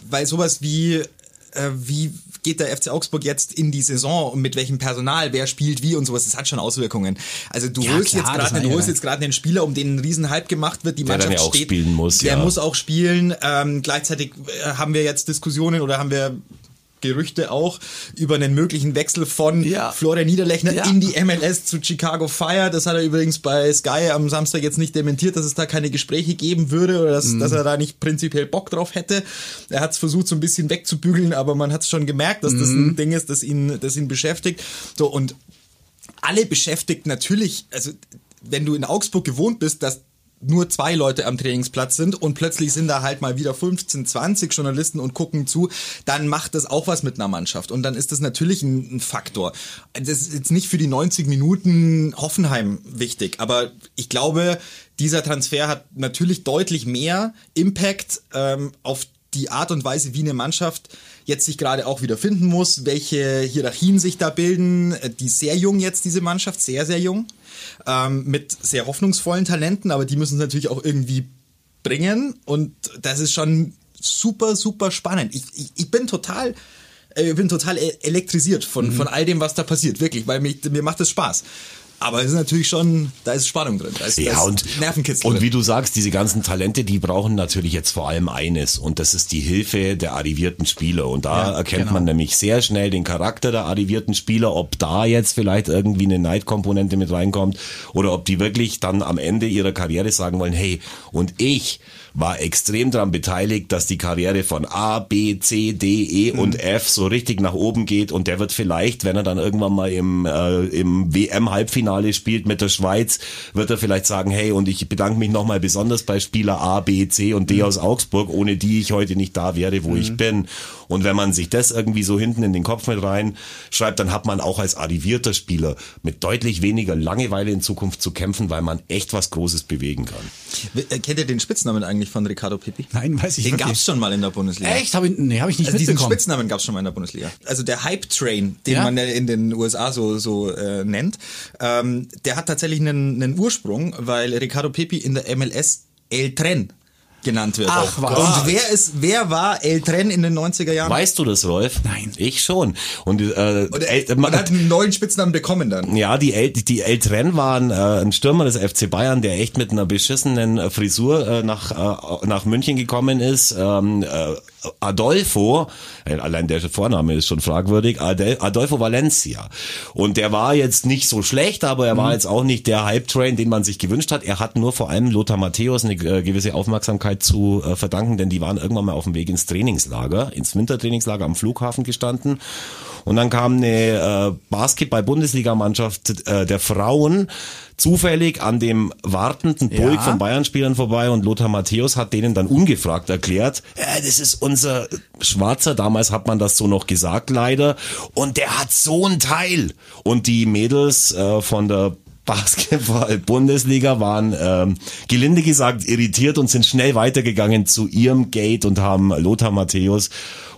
weil sowas wie, äh, wie geht der FC Augsburg jetzt in die Saison? Und mit welchem Personal, wer spielt wie und sowas, das hat schon Auswirkungen. Also du ja, holst klar, jetzt gerade, du holst jetzt gerade einen Spieler, um den ein Riesenhype gemacht wird, die der Mannschaft ja auch steht, spielen muss, der muss auch spielen. Ähm, gleichzeitig äh, haben wir jetzt Diskussionen oder haben wir Gerüchte auch über einen möglichen Wechsel von ja. Florian Niederlechner ja. in die MLS zu Chicago Fire. Das hat er übrigens bei Sky am Samstag jetzt nicht dementiert, dass es da keine Gespräche geben würde oder dass, mhm. dass er da nicht prinzipiell Bock drauf hätte. Er hat es versucht, so ein bisschen wegzubügeln, aber man hat es schon gemerkt, dass mhm. das ein. Ding ist, das ihn, das ihn beschäftigt. So, und alle beschäftigt natürlich, also wenn du in Augsburg gewohnt bist, dass nur zwei Leute am Trainingsplatz sind und plötzlich sind da halt mal wieder 15, 20 Journalisten und gucken zu, dann macht das auch was mit einer Mannschaft. Und dann ist das natürlich ein, ein Faktor. Das ist jetzt nicht für die 90 Minuten Hoffenheim wichtig, aber ich glaube, dieser Transfer hat natürlich deutlich mehr Impact ähm, auf die Art und Weise, wie eine Mannschaft jetzt sich gerade auch wieder finden muss, welche Hierarchien sich da bilden. Die sehr jung jetzt, diese Mannschaft, sehr, sehr jung ähm, mit sehr hoffnungsvollen Talenten, aber die müssen es natürlich auch irgendwie bringen und das ist schon super, super spannend. Ich, ich, ich bin total äh, ich bin total e-, elektrisiert von, mhm. von all dem, was da passiert, wirklich, weil mich, mir macht es Spaß. Aber es ist natürlich schon, da ist Spannung drin. Da ist, ja, da ist und, Nervenkitzel und wie du sagst, diese ganzen Talente, die brauchen natürlich jetzt vor allem eines und das ist die Hilfe der arrivierten Spieler. Und da ja, erkennt genau. man nämlich sehr schnell den Charakter der arrivierten Spieler, ob da jetzt vielleicht irgendwie eine Neidkomponente mit reinkommt oder ob die wirklich dann am Ende ihrer Karriere sagen wollen, hey, und ich war extrem daran beteiligt, dass die Karriere von A, B, C, D, E mhm. und F so richtig nach oben geht und der wird vielleicht, wenn er dann irgendwann mal im, äh, im WM-Halbfinale Halbfinale spielt mit der Schweiz, wird er vielleicht sagen, hey, und ich bedanke mich nochmal besonders bei Spieler A, B, C und D mhm. aus Augsburg, ohne die ich heute nicht da wäre, wo mhm. ich bin. Und wenn man sich das irgendwie so hinten in den Kopf mit rein schreibt, dann hat man auch als arrivierter Spieler mit deutlich weniger Langeweile in Zukunft zu kämpfen, weil man echt was Großes bewegen kann. Äh, kennt ihr den Spitznamen eigentlich von Ricardo Pipi? Nein, weiß ich nicht. Den gab es schon mal in der Bundesliga. Echt? Hab ich, nee, habe ich nicht also mitbekommen. Diesen Spitznamen gab es schon mal in der Bundesliga. Also der Hype Train, den ja? man in den USA so, so äh, nennt, ähm, der hat tatsächlich einen, einen Ursprung, weil Ricardo Pipi in der MLS El Tren genannt wird. Ach, was. Und wer ist, wer war El Tren in den 90er Jahren? Weißt du das, Rolf? Nein. Ich schon. Und, äh, und El, man hat einen neuen Spitznamen bekommen dann. Ja, die El, die El Tren waren äh, ein Stürmer des FC Bayern, der echt mit einer beschissenen äh, Frisur äh, nach, äh, nach München gekommen ist. Ähm, äh, Adolfo, äh, allein der Vorname ist schon fragwürdig, Adolfo Valencia. Und der war jetzt nicht so schlecht, aber er war mhm. jetzt auch nicht der Hype-Train, den man sich gewünscht hat. Er hat nur vor allem Lothar Matthäus eine äh, gewisse Aufmerksamkeit zu äh, verdanken, denn die waren irgendwann mal auf dem Weg ins Trainingslager, ins Wintertrainingslager am Flughafen gestanden. Und dann kam eine Basketball-Bundesligamannschaft der Frauen zufällig an dem wartenden Pulk ja. von Bayern-Spielern vorbei und Lothar Matthäus hat denen dann ungefragt erklärt, ja, das ist unser Schwarzer, damals hat man das so noch gesagt leider, und der hat so ein Teil. Und die Mädels äh, von der Basketball-Bundesliga waren ähm, gelinde gesagt irritiert und sind schnell weitergegangen zu ihrem Gate und haben Lothar Matthäus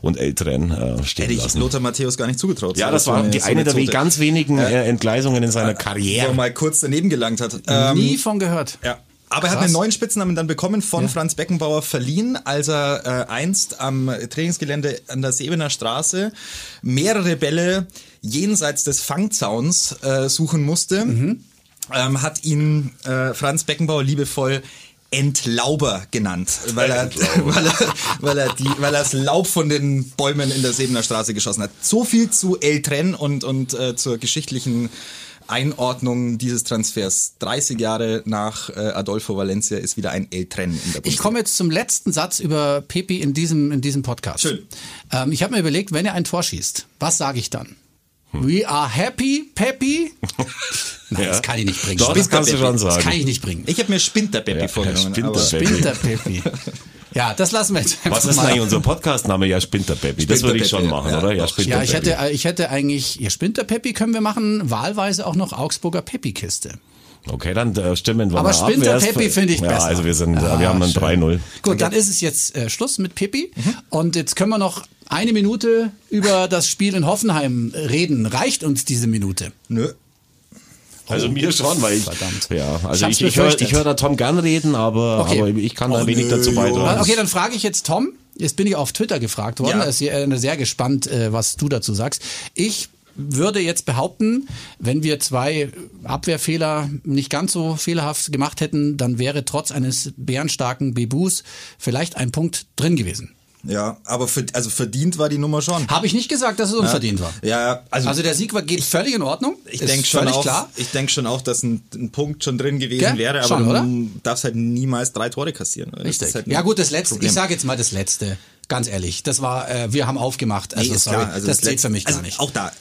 und Älteren äh, stehen Hätte ich lassen. Lothar Matthäus gar nicht zugetraut. Ja, das war die so eine der ganz wenigen äh, Entgleisungen in seiner Karriere. Wo er mal kurz daneben gelangt hat. Ähm, Nie von gehört. Ja. Aber er hat einen neuen Spitznamen dann bekommen von ja. Franz Beckenbauer verliehen, als er äh, einst am Trainingsgelände an der Sebener Straße mehrere Bälle jenseits des Fangzauns äh, suchen musste. Mhm. Ähm, hat ihn äh, Franz Beckenbauer liebevoll Entlauber genannt, weil er, [LAUGHS] weil er, weil er, die, weil er das Laub von den Bäumen in der Sebener Straße geschossen hat. So viel zu El Tren und, und äh, zur geschichtlichen Einordnung dieses Transfers. 30 Jahre nach äh, Adolfo Valencia ist wieder ein El Tren in der Bundesliga. Ich komme jetzt zum letzten Satz über Pepi in diesem, in diesem Podcast. Schön. Ähm, ich habe mir überlegt, wenn er ein Tor schießt, was sage ich dann? Hm. We are happy, Peppy. [LAUGHS] Nein, ja. das kann ich nicht bringen. Doch, das kannst du schon sagen. Das kann ich nicht bringen. Ich habe mir Spinterpeppi ja, vorgenommen. Spinterpeppi. Ja, das lassen wir jetzt Was ist denn eigentlich unser Podcastname? Ja, Spinterpeppi. Das würde ich schon machen, ja, oder? Ja, ja, ich hätte, ich hätte eigentlich, ja, Spinterpeppi können wir machen, wahlweise auch noch Augsburger Peppi-Kiste. Okay, dann äh, stimmen wir Aber mal Spinter Peppi finde ich ja, besser. also wir sind, ah, wir haben dann 3-0. Gut, dann ist es jetzt äh, Schluss mit Peppi. Mhm. Und jetzt können wir noch eine Minute über das Spiel in Hoffenheim reden. Reicht uns diese Minute? Nö. Also mir schon, weil ich, Verdammt. ja, also ich, ich, ich höre hör da Tom gern reden, aber, okay. aber ich kann da wenig nö, dazu beitragen. Okay, dann frage ich jetzt Tom. Jetzt bin ich auf Twitter gefragt worden. Ja. Da ist sehr, sehr gespannt, äh, was du dazu sagst. Ich würde jetzt behaupten, wenn wir zwei Abwehrfehler nicht ganz so fehlerhaft gemacht hätten, dann wäre trotz eines bärenstarken Bebus vielleicht ein Punkt drin gewesen. Ja, aber für, also verdient war die Nummer schon. Habe ich nicht gesagt, dass es unverdient ja. war. Ja, also, also der Sieg war, geht völlig in Ordnung. Ich denke schon auch, klar. Ich denke schon auch, dass ein, ein, Punkt schon drin gewesen Gell? wäre, aber schon, du darfst halt niemals drei Tore kassieren. Richtig. Halt ja gut, das letzte. Problem. Ich sage jetzt mal das letzte. Ganz ehrlich, das war, äh, wir haben aufgemacht. Also, nee, sorry, klar, also das, das zählt für mich also gar nicht. Auch da,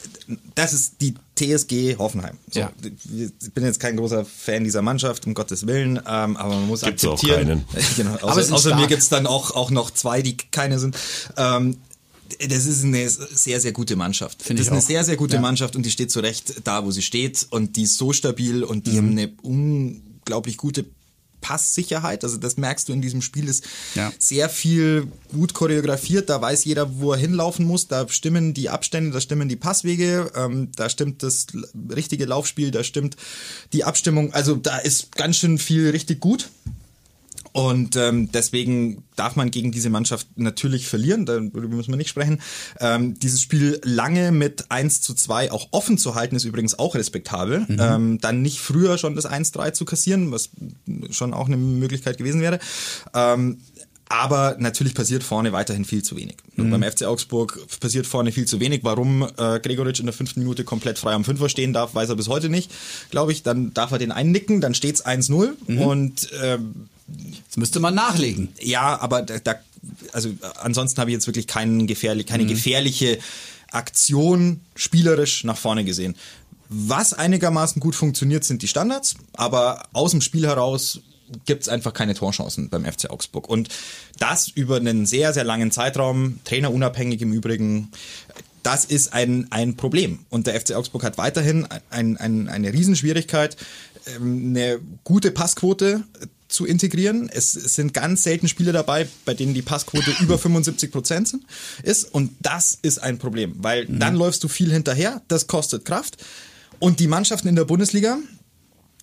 das ist die TSG Hoffenheim. So, ja. Ich bin jetzt kein großer Fan dieser Mannschaft, um Gottes Willen, ähm, aber man muss gibt's akzeptieren. Auch keinen. [LAUGHS] genau, außer, außer mir gibt's dann auch, auch noch zwei, die keine sind. Ähm, das ist eine sehr, sehr gute Mannschaft. Finde das ist eine auch. sehr, sehr gute ja. Mannschaft und die steht zu Recht da, wo sie steht und die ist so stabil und die mhm. haben eine unglaublich gute Passsicherheit. Also das merkst du in diesem Spiel, ist ja. sehr viel gut choreografiert. Da weiß jeder, wo er hinlaufen muss. Da stimmen die Abstände, da stimmen die Passwege, ähm, da stimmt das richtige Laufspiel, da stimmt die Abstimmung. Also da ist ganz schön viel richtig gut. Und ähm, deswegen darf man gegen diese Mannschaft natürlich verlieren, darüber müssen wir nicht sprechen. Ähm, dieses Spiel lange mit 1 zu 2 auch offen zu halten, ist übrigens auch respektabel. Mhm. Ähm, dann nicht früher schon das 1-3 zu kassieren, was schon auch eine Möglichkeit gewesen wäre. Ähm, aber natürlich passiert vorne weiterhin viel zu wenig. Mhm. Beim FC Augsburg passiert vorne viel zu wenig. Warum äh, Gregoritsch in der fünften Minute komplett frei am Fünfer stehen darf, weiß er bis heute nicht, glaube ich. Dann darf er den einnicken, dann steht's 1-0 mhm. und ähm, Jetzt müsste man nachlegen. Ja, aber da, da also ansonsten habe ich jetzt wirklich keinen gefährlich, keine mhm. gefährliche Aktion spielerisch nach vorne gesehen. Was einigermaßen gut funktioniert, sind die Standards, aber aus dem Spiel heraus gibt es einfach keine Torchancen beim FC Augsburg. Und das über einen sehr, sehr langen Zeitraum, trainerunabhängig im Übrigen, das ist ein, ein Problem. Und der FC Augsburg hat weiterhin ein, ein, eine Riesenschwierigkeit, ähm, eine gute Passquote zu integrieren. Es, sind ganz selten Spiele dabei, bei denen die Passquote [COUGHS] über 75 Prozent sind, ist. Und das ist ein Problem, weil mhm. dann läufst du viel hinterher, das kostet Kraft. Und die Mannschaften in der Bundesliga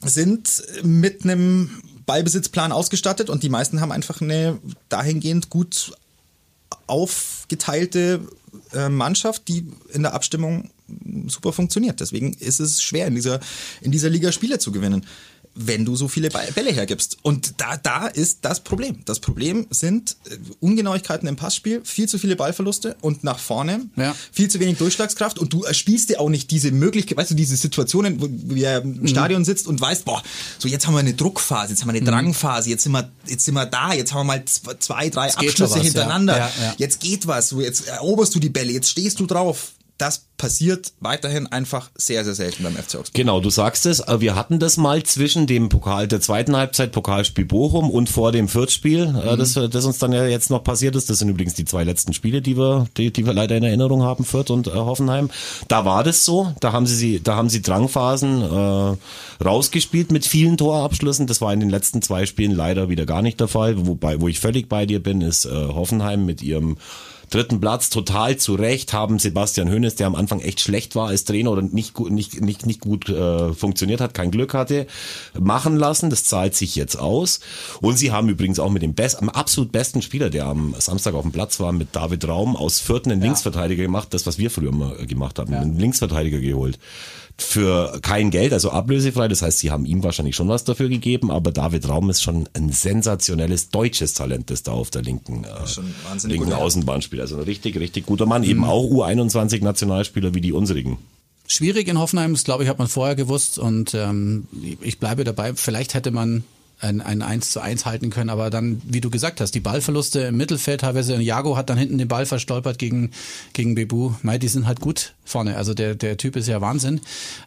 sind mit einem Ballbesitzplan ausgestattet und die meisten haben einfach eine dahingehend gut aufgeteilte äh, Mannschaft, die in der Abstimmung super funktioniert. Deswegen ist es schwer, in dieser, in dieser Liga Spiele zu gewinnen wenn du so viele Bälle hergibst. Und da, da ist das Problem. Das Problem sind äh, Ungenauigkeiten im Passspiel, viel zu viele Ballverluste und nach vorne ja. viel zu wenig Durchschlagskraft und du erspielst dir auch nicht diese Möglichkeit, weißt du, diese Situationen, wo du ja im mhm. Stadion sitzt und weißt, boah, so jetzt haben wir eine Druckphase, jetzt haben wir eine mhm. Drangphase, jetzt sind wir, jetzt sind wir da, jetzt haben wir mal zwei, drei Abschlüsse was, hintereinander. Ja. Ja, jetzt geht was, jetzt eroberst du die Bälle, jetzt stehst du drauf das passiert weiterhin einfach sehr, sehr selten beim FC Augsburg. Genau, du sagst es. Wir hatten das mal zwischen dem Pokal der zweiten Halbzeit, Pokalspiel Bochum und vor dem Viertspiel, äh, mhm. das, das uns dann ja jetzt noch passiert ist. Das sind übrigens die zwei letzten Spiele, die wir, die, die wir leider in Erinnerung haben, Fürth und äh, Hoffenheim. Da war das so. Da haben sie, da haben sie Drangphasen äh, rausgespielt mit vielen Torabschlüssen. Das war in den letzten zwei Spielen leider wieder gar nicht der Fall. Wobei, wo ich völlig bei dir bin, ist äh, Hoffenheim mit ihrem dritten Platz total zu Recht haben Sebastian Hoeneß, der am Anfang echt schlecht war als Trainer oder nicht gut, nicht, nicht, nicht gut äh, funktioniert hat, kein Glück hatte, machen lassen. Das zahlt sich jetzt aus. Und sie haben übrigens auch mit dem best, am absolut besten Spieler, der am Samstag auf dem Platz war, mit David Raum aus Vierten einen ja. Linksverteidiger gemacht, das was wir früher mal gemacht haben, ja. einen Linksverteidiger geholt für kein Geld, also ablösefrei. Das heißt, sie haben ihm wahrscheinlich schon was dafür gegeben, aber David Raum ist schon ein sensationelles deutsches Talent, das da auf der linken, äh, linken Außenbahn spielt. Also ein richtig, richtig guter Mann. Mhm. Eben auch U21 Nationalspieler wie die unsrigen. Schwierig in Hoffenheim, das glaube ich, hat man vorher gewusst und ähm, ich bleibe dabei. Vielleicht hätte man ein, ein 1 zu 1 halten können, aber dann, wie du gesagt hast, die Ballverluste im Mittelfeld teilweise, Jago hat dann hinten den Ball verstolpert gegen, gegen Bebu, Mei, die sind halt gut vorne, also der, der Typ ist ja Wahnsinn,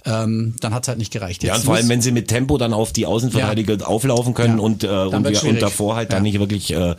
ähm, dann hat's halt nicht gereicht. Jetzt ja, und vor allem, wenn sie mit Tempo dann auf die Außenverteidiger ja. auflaufen können ja. und, äh, und, wir, und davor halt ja. dann nicht wirklich äh,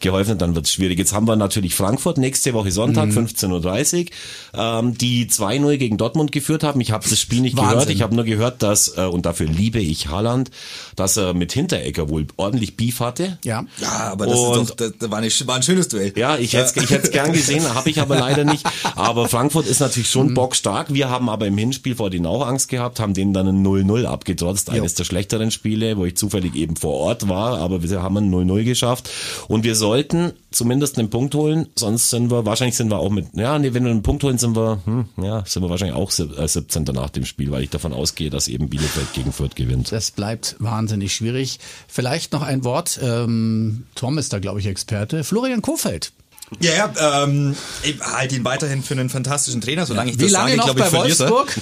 geholfen, dann wird's schwierig. Jetzt haben wir natürlich Frankfurt nächste Woche Sonntag, mhm. 15.30 Uhr, ähm, die 2-0 gegen Dortmund geführt haben. Ich habe das Spiel nicht Wahnsinn. gehört, ich habe nur gehört, dass, äh, und dafür liebe ich Haaland, dass er mit Hinteregger wohl ordentlich Beef hatte. Ja, ja aber das, und, ist doch, das war, nicht, war ein schönes Duell. Ja, ich hätte hätte gern [LAUGHS] gesehen, habe ich aber leider nicht. Aber Frankfurt ist natürlich schon mhm. bockstark. Wir haben aber im Hinspiel vor denen auch Angst gehabt, haben denen dann ein 0-0 abgetrotzt. Eines der schlechteren Spiele, wo ich zufällig eben vor Ort war, aber wir haben ein 0-0 geschafft. Und wir sollten zumindest einen Punkt holen, sonst sind wir, wahrscheinlich sind wir auch mit, ja, nee, wenn wir einen Punkt holen, sind wir, hm, ja, sind wir wahrscheinlich auch 17. Äh, nach dem Spiel, weil ich davon ausgehe, dass eben Bielefeld gegen Fürth gewinnt. Das bleibt wahnsinnig schwierig. Vielleicht noch ein Wort, ähm, Tom ist da, glaube ich, Experte. Florian Kofeld. Ja, ja ähm, ich halte ihn weiterhin für einen fantastischen Trainer, solange ich Wie das lange sage, noch glaube ich, bei Wolfsburg?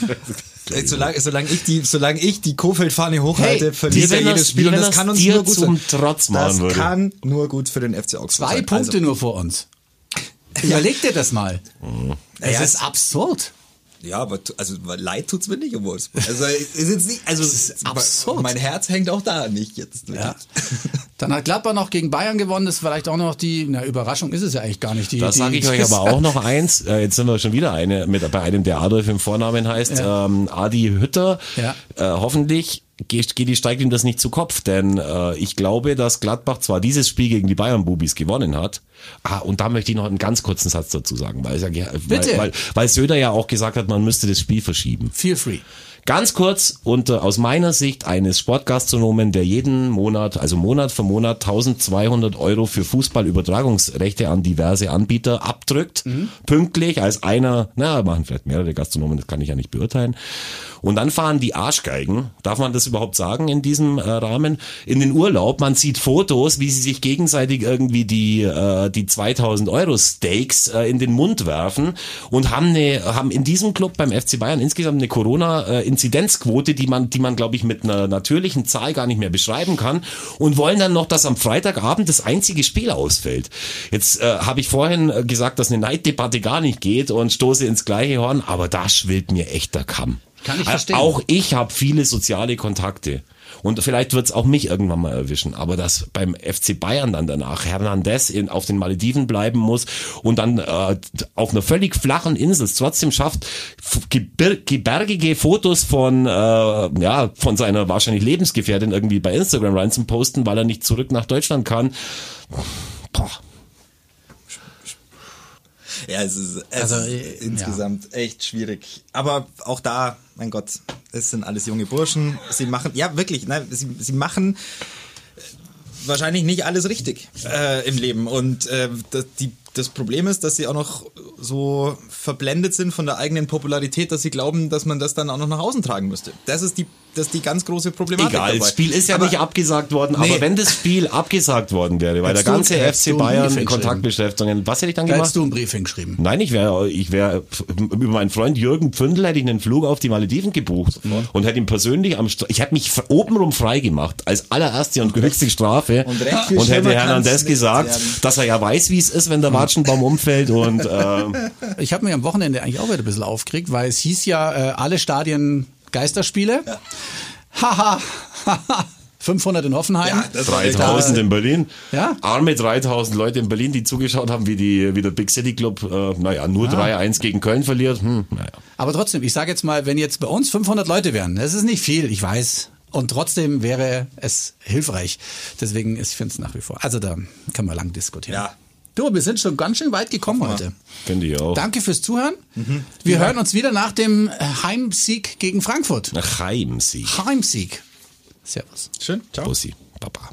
[LAUGHS] solange, solange ich die, solange ich die Kofeld-Fahne hochhalte, hey, verliert er jedes Spiel und das kann uns nur gut zum Trotz machen Das würde. kann nur gut für den FC Augsburg Zwei sein. Punkte also. nur vor uns. Überleg dir das mal. Es ja, ist absurd. Ja, aber also leid tut's mir nicht um Wolfsburg. Also ist jetzt nicht, also ist absurd. Mein Herz hängt auch da nicht jetzt. Ja. [LAUGHS] Dann hat Gladbach noch gegen Bayern gewonnen. Das ist vielleicht auch noch die, na Überraschung ist es ja eigentlich gar nicht. Die, das sage ich euch aber auch noch eins. Äh, jetzt sind wir schon wieder eine mit bei einem, der Adolf im Vornamen heißt, ja. ähm, Adi Hütter. Ja. Äh, hoffentlich geht, geht die steigt ihm das nicht zu Kopf, denn äh, ich glaube, dass Gladbach zwar dieses Spiel gegen die Bayern-Bubis gewonnen hat, ah, und da möchte ich noch einen ganz kurzen Satz dazu sagen, weil, weil, weil, weil Söder ja auch gesagt hat, man müsste das Spiel verschieben. Feel free. Ganz kurz und äh, aus meiner Sicht eines Sportgastronomen, der jeden Monat, also Monat für Monat 1200 Euro für Fußballübertragungsrechte an diverse Anbieter abdrückt, mhm. pünktlich als einer, na, machen vielleicht mehrere Gastronomen, das kann ich ja nicht beurteilen. Und dann fahren die Arschgeigen, darf man das überhaupt sagen in diesem äh, Rahmen, in den Urlaub. Man sieht Fotos, wie sie sich gegenseitig irgendwie die, äh, die 2000 Euro Steaks äh, in den Mund werfen und haben, eine, haben in diesem Club beim FC Bayern insgesamt eine Corona-Inzidenzquote, die man, die man glaube ich mit einer natürlichen Zahl gar nicht mehr beschreiben kann und wollen dann noch, dass am Freitagabend das einzige Spiel ausfällt. Jetzt äh, habe ich vorhin gesagt, dass eine Neiddebatte gar nicht geht und stoße ins gleiche Horn, aber da schwillt mir echt der Kamm. Kann ich Äh, verstehen. Auch ich habe viele soziale Kontakte. Und vielleicht wird's auch mich irgendwann mal erwischen. Aber dass beim FC Bayern dann danach Hernandez in, auf den Malediven bleiben muss und dann äh, auf einer völlig flachen Insel es trotzdem schafft, gebirgige Fotos von, äh, ja, von seiner wahrscheinlich Lebensgefährtin irgendwie bei Instagram rein zu posten, weil er nicht zurück nach Deutschland kann. Boah. Ja, es ist, es Also, ist äh, insgesamt echt schwierig. Aber auch da, mein Gott, es sind alles junge Burschen. Sie machen, ja wirklich, nein, sie, sie machen äh, wahrscheinlich nicht alles richtig äh, im Leben. Und äh, die, das Problem ist, dass sie auch noch so verblendet sind von der eigenen Popularität, dass sie glauben, dass man das dann auch noch nach außen tragen müsste. Das ist die, das ist die ganz große Problematik Egal, dabei. das Spiel ist ja Aber- nicht abgesagt worden, Nee. aber wenn das Spiel abgesagt worden wäre, weil der ganze FC Bayern? Kontaktbeschäftigungen, was hätte ich dann Da gemacht? hättest du einen Brief hingeschrieben. Nein, ich wäre, ich wäre über meinen Freund Jürgen Pfündl hätte ich einen Flug auf die Malediven gebucht und hätte ihn persönlich am, Stra ich hätte mich obenrum frei gemacht als allererste und höchste Strafe Und und hätte Hernandez gesagt, werden. dass er ja weiß, wie es ist, wenn der Watschenbaum umfällt und ähm, Ich habe mich am Wochenende eigentlich auch wieder ein bisschen aufgeregt, weil es hieß ja, äh, alle Stadien Geisterspiele. Haha, [LAUGHS] haha. 500 in Hoffenheim. Ja, das war echt- 3000 in Berlin. Ja? Arme 3000 Leute in Berlin, die zugeschaut haben, wie die wie der Big City Club, äh, naja, nur 3-1 gegen Köln verliert. Hm, naja. Aber trotzdem, ich sage jetzt mal, wenn jetzt bei uns 500 Leute wären, das ist nicht viel, ich weiß. Und trotzdem wäre es hilfreich. Deswegen, ich finde es nach wie vor. Also da kann man lang diskutieren. Ja. Du, wir sind schon ganz schön weit gekommen heute. Finde ich auch. Danke fürs Zuhören. Mhm. Wir hören uns wieder nach dem Heimsieg gegen Frankfurt. Nach Heimsieg. Heimsieg. Servus. Schön, ciao. Bussi. Baba.